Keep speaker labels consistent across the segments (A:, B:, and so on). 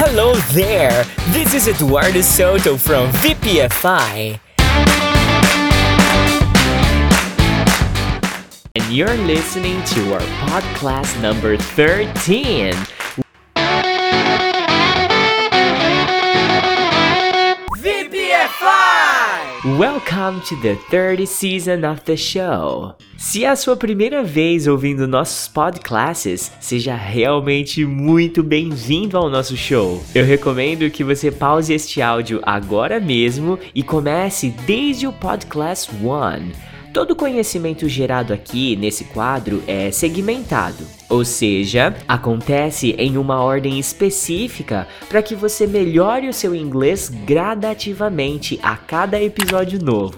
A: Hello there! This is Eduardo Soto from VPFI. And you're listening to our podcast number 13. Welcome to the third season of the show. Se é a sua primeira vez ouvindo nossos podcasts, seja realmente muito bem-vindo ao nosso show. Eu recomendo que você pause este áudio agora mesmo e comece desde o podcast 1 Todo conhecimento gerado aqui nesse quadro é segmentado, ou seja, acontece em uma ordem específica para que você melhore o seu inglês gradativamente a cada episódio novo.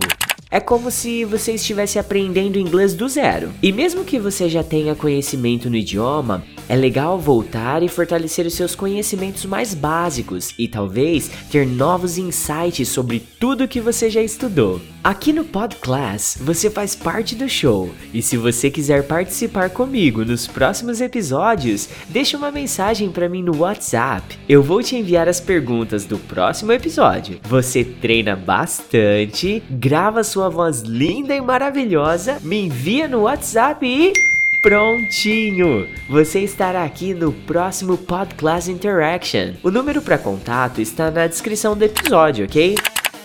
A: É como se você estivesse aprendendo inglês do zero. E mesmo que você já tenha conhecimento no idioma, é legal voltar e fortalecer os seus conhecimentos mais básicos e talvez ter novos insights sobre tudo que você já estudou. Aqui no Podclass você faz parte do show e se você quiser participar comigo nos próximos episódios, deixe uma mensagem para mim no WhatsApp. Eu vou te enviar as perguntas do próximo episódio. Você treina bastante, grava sua voz linda e maravilhosa, me envia no WhatsApp e Prontinho! Você estará aqui no próximo Podclass Interaction. O número para contato está na descrição do episódio, ok?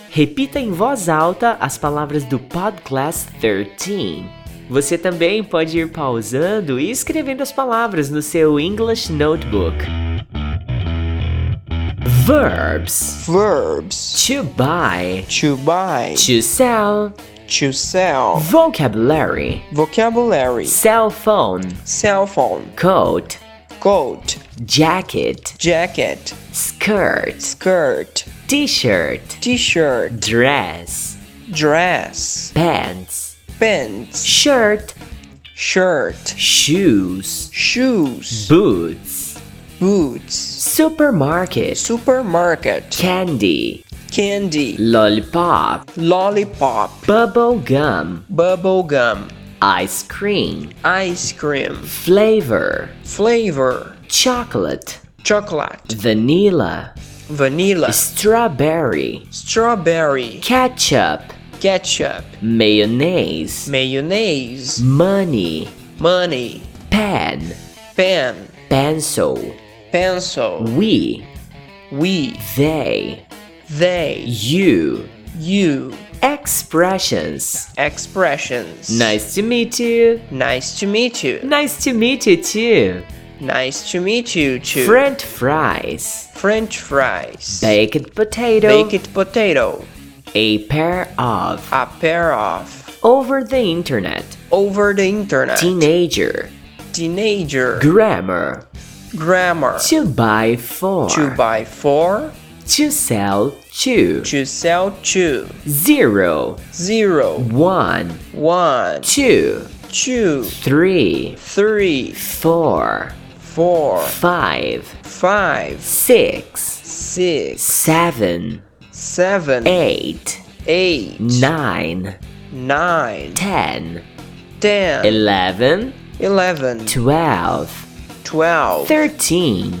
A: Repita em voz alta as palavras do Podclass 13. Você também pode ir pausando e escrevendo as palavras no seu English Notebook. Verbs.
B: Verbs.
A: To buy.
B: To buy.
A: To sell.
B: To sell.
A: Vocabulary.
B: Vocabulary.
A: Cell phone.
B: Cell phone.
A: Coat.
B: Coat.
A: Jacket.
B: Jacket.
A: Skirt.
B: Skirt.
A: T-shirt.
B: T-shirt.
A: Dress.
B: Dress.
A: Pants.
B: Pants.
A: Shirt.
B: Shirt.
A: Shoes.
B: Shoes.
A: Boots.
B: Boots.
A: Supermarket.
B: Supermarket.
A: Candy.
B: Candy.
A: Lollipop.
B: Lollipop.
A: Bubble gum.
B: Bubble gum.
A: Ice cream.
B: Ice cream.
A: Flavor.
B: Flavor.
A: Chocolate.
B: Chocolate.
A: Vanilla.
B: Vanilla.
A: Strawberry.
B: Strawberry.
A: Ketchup.
B: Ketchup.
A: Mayonnaise.
B: Mayonnaise.
A: Money.
B: Money.
A: Pen.
B: Pen.
A: Pencil.
B: Pencil.
A: We.
B: We.
A: They.
B: They.
A: You.
B: You.
A: Expressions.
B: Expressions.
A: Nice to meet you.
B: Nice to meet you.
A: Nice to meet you too.
B: Nice to meet you too.
A: French fries.
B: French fries.
A: Baked potato.
B: Baked potato.
A: A pair of.
B: A pair of.
A: Over the internet.
B: Over the internet.
A: Teenager.
B: Teenager.
A: Grammar.
B: Grammar.
A: To buy for.
B: To buy for.
A: To sell to.
B: To sell to.
A: Zero.
B: Zero.
A: One.
B: One.
A: Two.
B: Two.
A: Three.
B: Three.
A: Four.
B: Four.
A: Five.
B: Five.
A: Six.
B: Six.
A: Seven.
B: Seven.
A: Eight.
B: Eight.
A: Nine.
B: Nine.
A: Ten.
B: Ten.
A: Eleven.
B: Eleven.
A: Twelve.
B: Twelve.
A: Thirteen.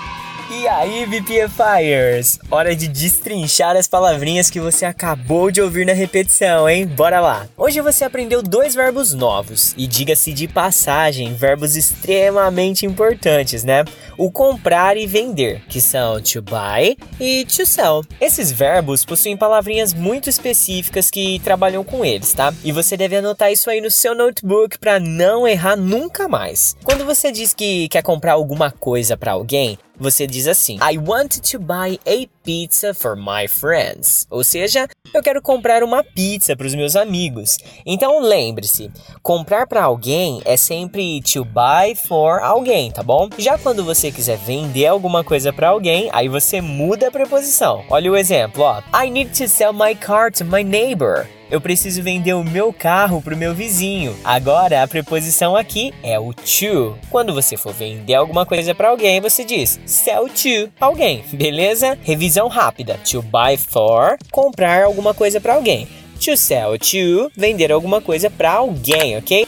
A: E aí, VPFires? Hora de destrinchar as palavrinhas que você acabou de ouvir na repetição, hein? Bora lá! Hoje você aprendeu dois verbos novos e, diga-se de passagem, verbos extremamente importantes, né? O comprar e vender, que são to buy e to sell. Esses verbos possuem palavrinhas muito específicas que trabalham com eles, tá? E você deve anotar isso aí no seu notebook para não errar nunca mais. Quando você diz que quer comprar alguma coisa para alguém, você diz assim: I want to buy a pizza for my friends. Ou seja, eu quero comprar uma pizza para os meus amigos. Então lembre-se, comprar para alguém é sempre to buy for alguém, tá bom? Já quando você quiser vender alguma coisa para alguém, aí você muda a preposição. Olha o exemplo, ó. I need to sell my car to my neighbor eu preciso vender o meu carro pro meu vizinho. Agora a preposição aqui é o to. Quando você for vender alguma coisa para alguém, você diz sell to alguém, beleza? Revisão rápida. To buy for, comprar alguma coisa para alguém. To sell to, vender alguma coisa para alguém, ok?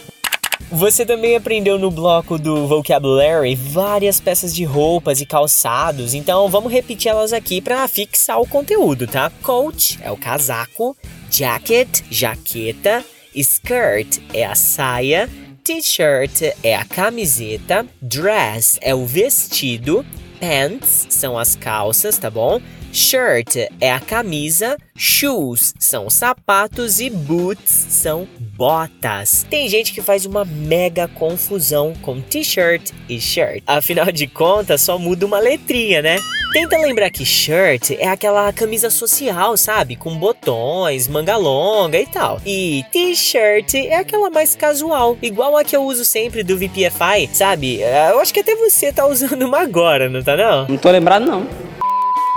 A: Você também aprendeu no bloco do Vocabulary várias peças de roupas e calçados, então vamos repetir elas aqui para fixar o conteúdo, tá? Coat é o casaco, Jacket, jaqueta. Skirt é a saia. T-shirt é a camiseta. Dress é o vestido. Pants são as calças, tá bom? Shirt é a camisa, shoes são sapatos e boots são botas. Tem gente que faz uma mega confusão com t-shirt e shirt. Afinal de contas, só muda uma letrinha, né? Tenta lembrar que shirt é aquela camisa social, sabe? Com botões, manga longa e tal. E t-shirt é aquela mais casual, igual a que eu uso sempre do VPFI, sabe? Eu acho que até você tá usando uma agora, não tá não?
B: Não tô lembrado não.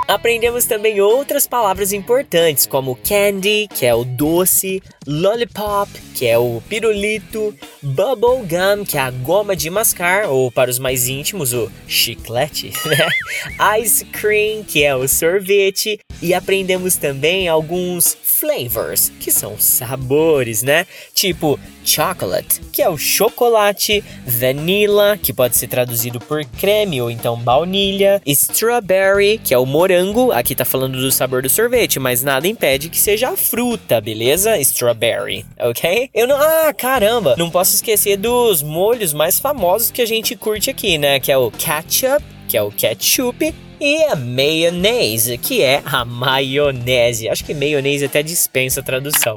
A: Aprendemos também outras palavras importantes, como candy, que é o doce, lollipop, que é o pirulito, bubble gum, que é a goma de mascar, ou para os mais íntimos, o chiclete, né? Ice cream, que é o sorvete, e aprendemos também alguns flavors, que são sabores, né? Tipo chocolate, que é o chocolate, vanilla, que pode ser traduzido por creme ou então baunilha, strawberry, que é o morango, aqui tá falando do sabor do sorvete, mas nada impede que seja a fruta, beleza? Strawberry, ok? Eu não. Ah, caramba! Não posso esquecer dos molhos mais famosos que a gente curte aqui, né? Que é o ketchup, que é o ketchup, e a mayonnaise, que é a maionese. Acho que maionese até dispensa a tradução.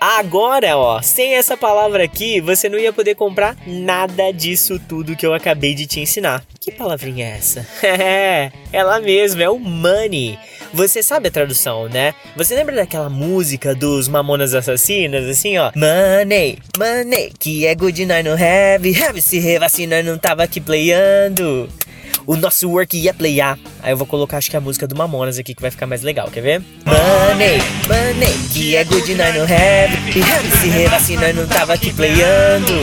A: Agora, ó, sem essa palavra aqui, você não ia poder comprar nada disso tudo que eu acabei de te ensinar. Que palavrinha é essa? É, ela mesma, é o money. Você sabe a tradução, né? Você lembra daquela música dos Mamonas Assassinas, assim, ó? Money, money, que é good night no have, have se revacina, não tava aqui playando o nosso work ia playar. Aí eu vou colocar, acho que a música do Mamonas aqui que vai ficar mais legal, quer ver? Money, money, que é good night no have. E se revacina, não tava aqui playando.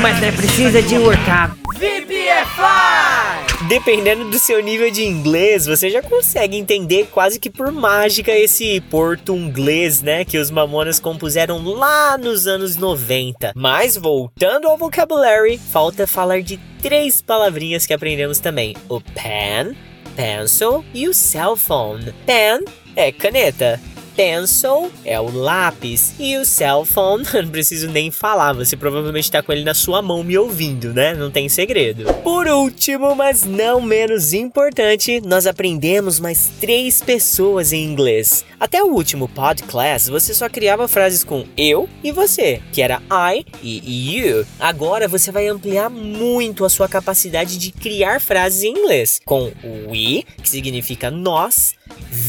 B: Mas é precisa de workar.
A: VPFI! Dependendo do seu nível de inglês, você já consegue entender quase que por mágica esse português, né, que os Mamonas compuseram lá nos anos 90. Mas voltando ao vocabulary, falta falar de três palavrinhas que aprendemos também: o pen, pencil e o cell phone. Pen é caneta pencil é o lápis e o cell phone, não preciso nem falar, você provavelmente está com ele na sua mão me ouvindo, né? Não tem segredo. Por último, mas não menos importante, nós aprendemos mais três pessoas em inglês. Até o último podcast, você só criava frases com eu e você, que era I e you. Agora você vai ampliar muito a sua capacidade de criar frases em inglês com we, que significa nós,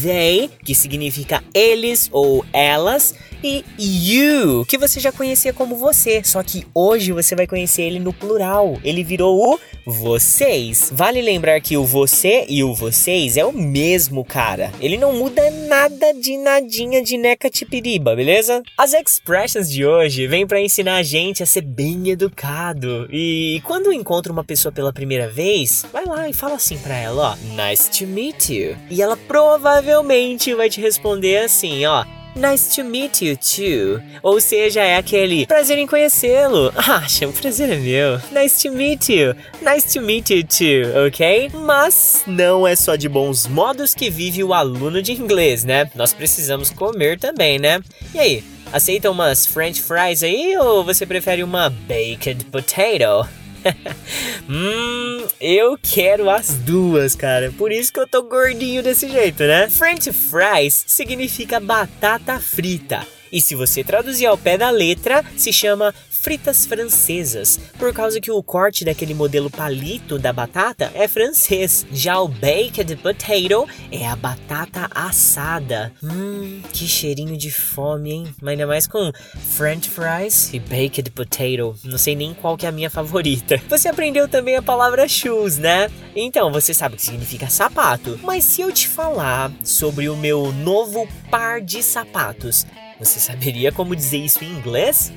A: they, que significa eles ou elas, e you, que você já conhecia como você, só que hoje você vai conhecer ele no plural. Ele virou o vocês. Vale lembrar que o você e o vocês é o mesmo cara. Ele não muda nada de nadinha de neca tipiriba, beleza? As expressions de hoje vêm para ensinar a gente a ser bem educado. E quando encontra uma pessoa pela primeira vez, vai lá e fala assim para ela, ó, nice to meet you. E ela provavelmente vai te responder assim, ó, Nice to meet you too. Ou seja, é aquele prazer em conhecê-lo. Ah, o prazer é meu. Nice to meet you. Nice to meet you too, ok? Mas não é só de bons modos que vive o aluno de inglês, né? Nós precisamos comer também, né? E aí, aceita umas french fries aí ou você prefere uma baked potato? hum, eu quero as duas, cara. Por isso que eu tô gordinho desse jeito, né? French fries significa batata frita. E se você traduzir ao pé da letra, se chama fritas francesas, por causa que o corte daquele modelo palito da batata é francês. Já o baked potato é a batata assada. Hum, que cheirinho de fome, hein? Mas ainda mais com french fries e baked potato. Não sei nem qual que é a minha favorita. Você aprendeu também a palavra shoes, né? Então, você sabe o que significa sapato. Mas se eu te falar sobre o meu novo par de sapatos, você saberia como dizer isso em inglês?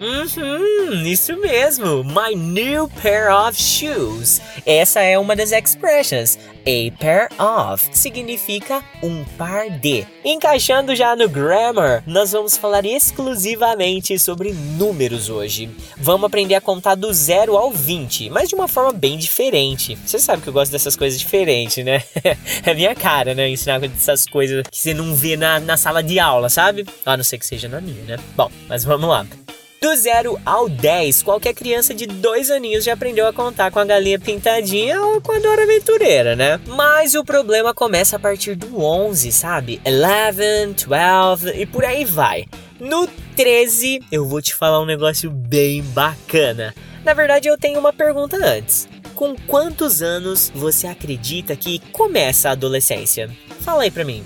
A: Uhum, isso mesmo. My new pair of shoes. Essa é uma das expressions. A pair of significa um par de. Encaixando já no grammar, nós vamos falar exclusivamente sobre números hoje. Vamos aprender a contar do zero ao 20, mas de uma forma bem diferente. Você sabe que eu gosto dessas coisas diferentes, né? é minha cara, né? Ensinar essas coisas que você não vê na, na sala de aula, sabe? A não ser que seja na minha, né? Bom, mas vamos lá. Do 0 ao 10, qualquer criança de dois aninhos já aprendeu a contar com a galinha pintadinha ou com a Dora Aventureira, né? Mas o problema começa a partir do 11, sabe? 11, 12 e por aí vai. No 13, eu vou te falar um negócio bem bacana. Na verdade, eu tenho uma pergunta antes. Com quantos anos você acredita que começa a adolescência? Fala aí pra mim.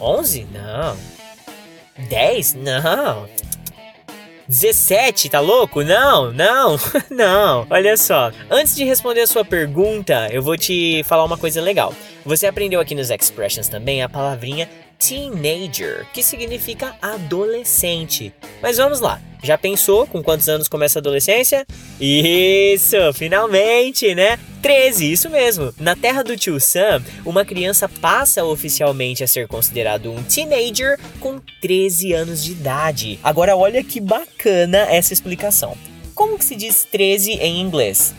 A: 11? Não. 10? Não. 17, tá louco? Não, não, não. Olha só. Antes de responder a sua pergunta, eu vou te falar uma coisa legal. Você aprendeu aqui nos expressions também a palavrinha teenager, que significa adolescente. Mas vamos lá. Já pensou com quantos anos começa a adolescência? Isso, finalmente, né? 13, isso mesmo. Na terra do tio Sam, uma criança passa oficialmente a ser considerado um teenager com 13 anos de idade. Agora olha que bacana essa explicação. Como que se diz 13 em inglês?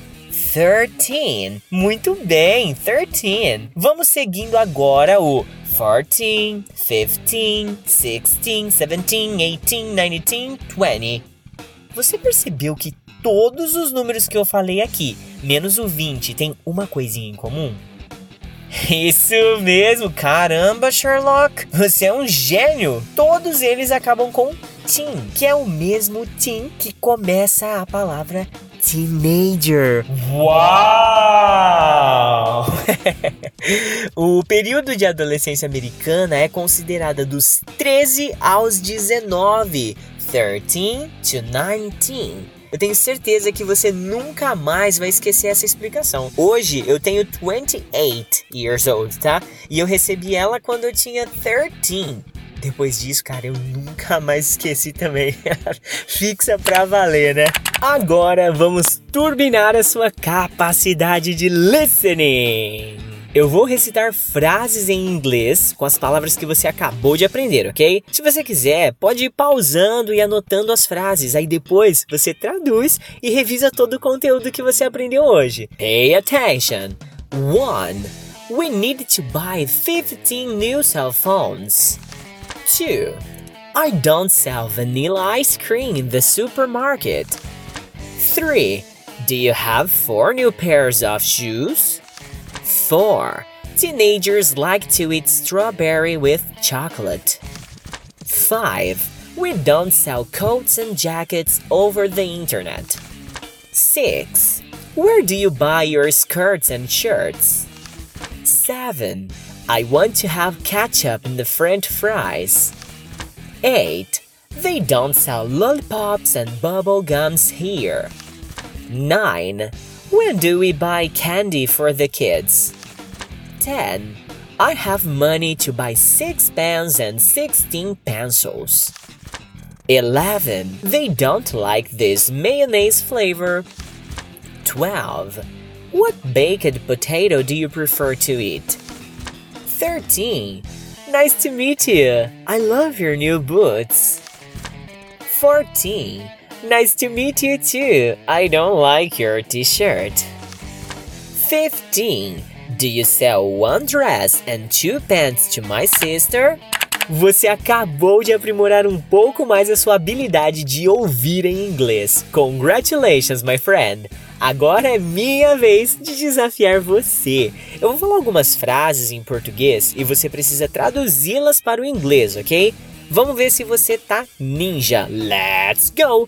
A: 13. Muito bem, 13. Vamos seguindo agora o 14, 15, 16, 17, 18, 19, 20. Você percebeu que todos os números que eu falei aqui, menos o 20, tem uma coisinha em comum? Isso mesmo, caramba, Sherlock! Você é um gênio! Todos eles acabam com teen, que é o mesmo teen que começa a palavra teenager. Uau! o período de adolescência americana é considerada dos 13 aos 19, 13 to 19. Eu tenho certeza que você nunca mais vai esquecer essa explicação. Hoje eu tenho 28 years old, tá? E eu recebi ela quando eu tinha 13. Depois disso, cara, eu nunca mais esqueci também. Fixa pra valer, né? Agora vamos turbinar a sua capacidade de listening. Eu vou recitar frases em inglês com as palavras que você acabou de aprender, ok? Se você quiser, pode ir pausando e anotando as frases, aí depois você traduz e revisa todo o conteúdo que você aprendeu hoje. Pay attention! 1. We need to buy 15 new cell phones. 2. I don't sell vanilla ice cream in the supermarket. 3. Do you have four new pairs of shoes? 4. Teenagers like to eat strawberry with chocolate. 5. We don't sell coats and jackets over the internet. 6. Where do you buy your skirts and shirts? 7. I want to have ketchup in the french fries. 8. They don't sell lollipops and bubble gums here. 9. When do we buy candy for the kids? 10. I have money to buy 6 pens and 16 pencils. 11. They don't like this mayonnaise flavor. 12. What baked potato do you prefer to eat? 13. Nice to meet you. I love your new boots. 14. Nice to meet you too. I don't like your t shirt. 15. Do you sell one dress and two pants to my sister? Você acabou de aprimorar um pouco mais a sua habilidade de ouvir em inglês. Congratulations, my friend! Agora é minha vez de desafiar você. Eu vou falar algumas frases em português e você precisa traduzi-las para o inglês, ok? Vamos ver se você tá ninja. Let's go!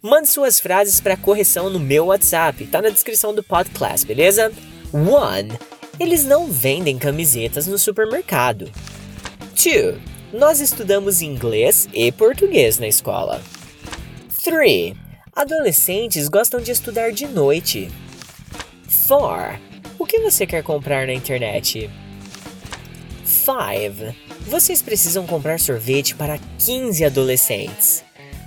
A: Mande suas frases para correção no meu WhatsApp, tá na descrição do podcast, beleza? 1. Eles não vendem camisetas no supermercado. 2. Nós estudamos inglês e português na escola. 3. Adolescentes gostam de estudar de noite. 4. O que você quer comprar na internet? 5. Vocês precisam comprar sorvete para 15 adolescentes.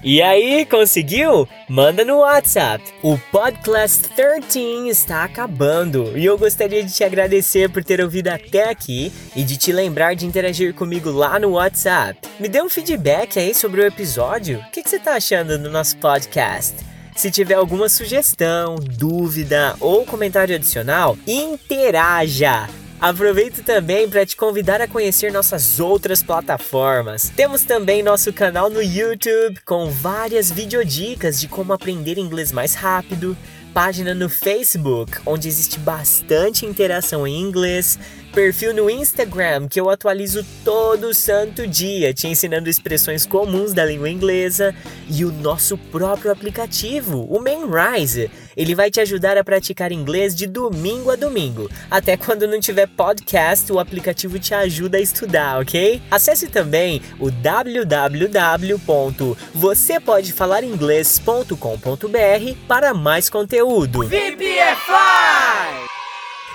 A: E aí, conseguiu? Manda no WhatsApp. O Podcast 13 está acabando e eu gostaria de te agradecer por ter ouvido até aqui e de te lembrar de interagir comigo lá no WhatsApp. Me dê um feedback aí sobre o episódio. O que, você está achando do nosso podcast? Se tiver alguma sugestão, dúvida ou comentário adicional, interaja! Aproveito também para te convidar a conhecer nossas outras plataformas. Temos também nosso canal no YouTube com várias videodicas de como aprender inglês mais rápido, página no Facebook, onde existe bastante interação em inglês, perfil no Instagram, que eu atualizo todo santo dia, te ensinando expressões comuns da língua inglesa, e o nosso próprio aplicativo, o Memrise. Ele vai te ajudar a praticar inglês de domingo a domingo. Até quando não tiver podcast, o aplicativo te ajuda a estudar, ok? Acesse também o www.vocêpodefalaringlês.com.br para mais conteúdo.
B: VPFI!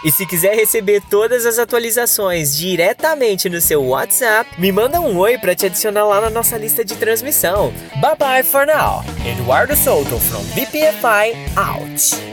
A: E se quiser receber todas as atualizações diretamente no seu WhatsApp, me manda um oi para te adicionar lá na nossa lista de transmissão. Bye bye for now. Eduardo Souto from BPFI out.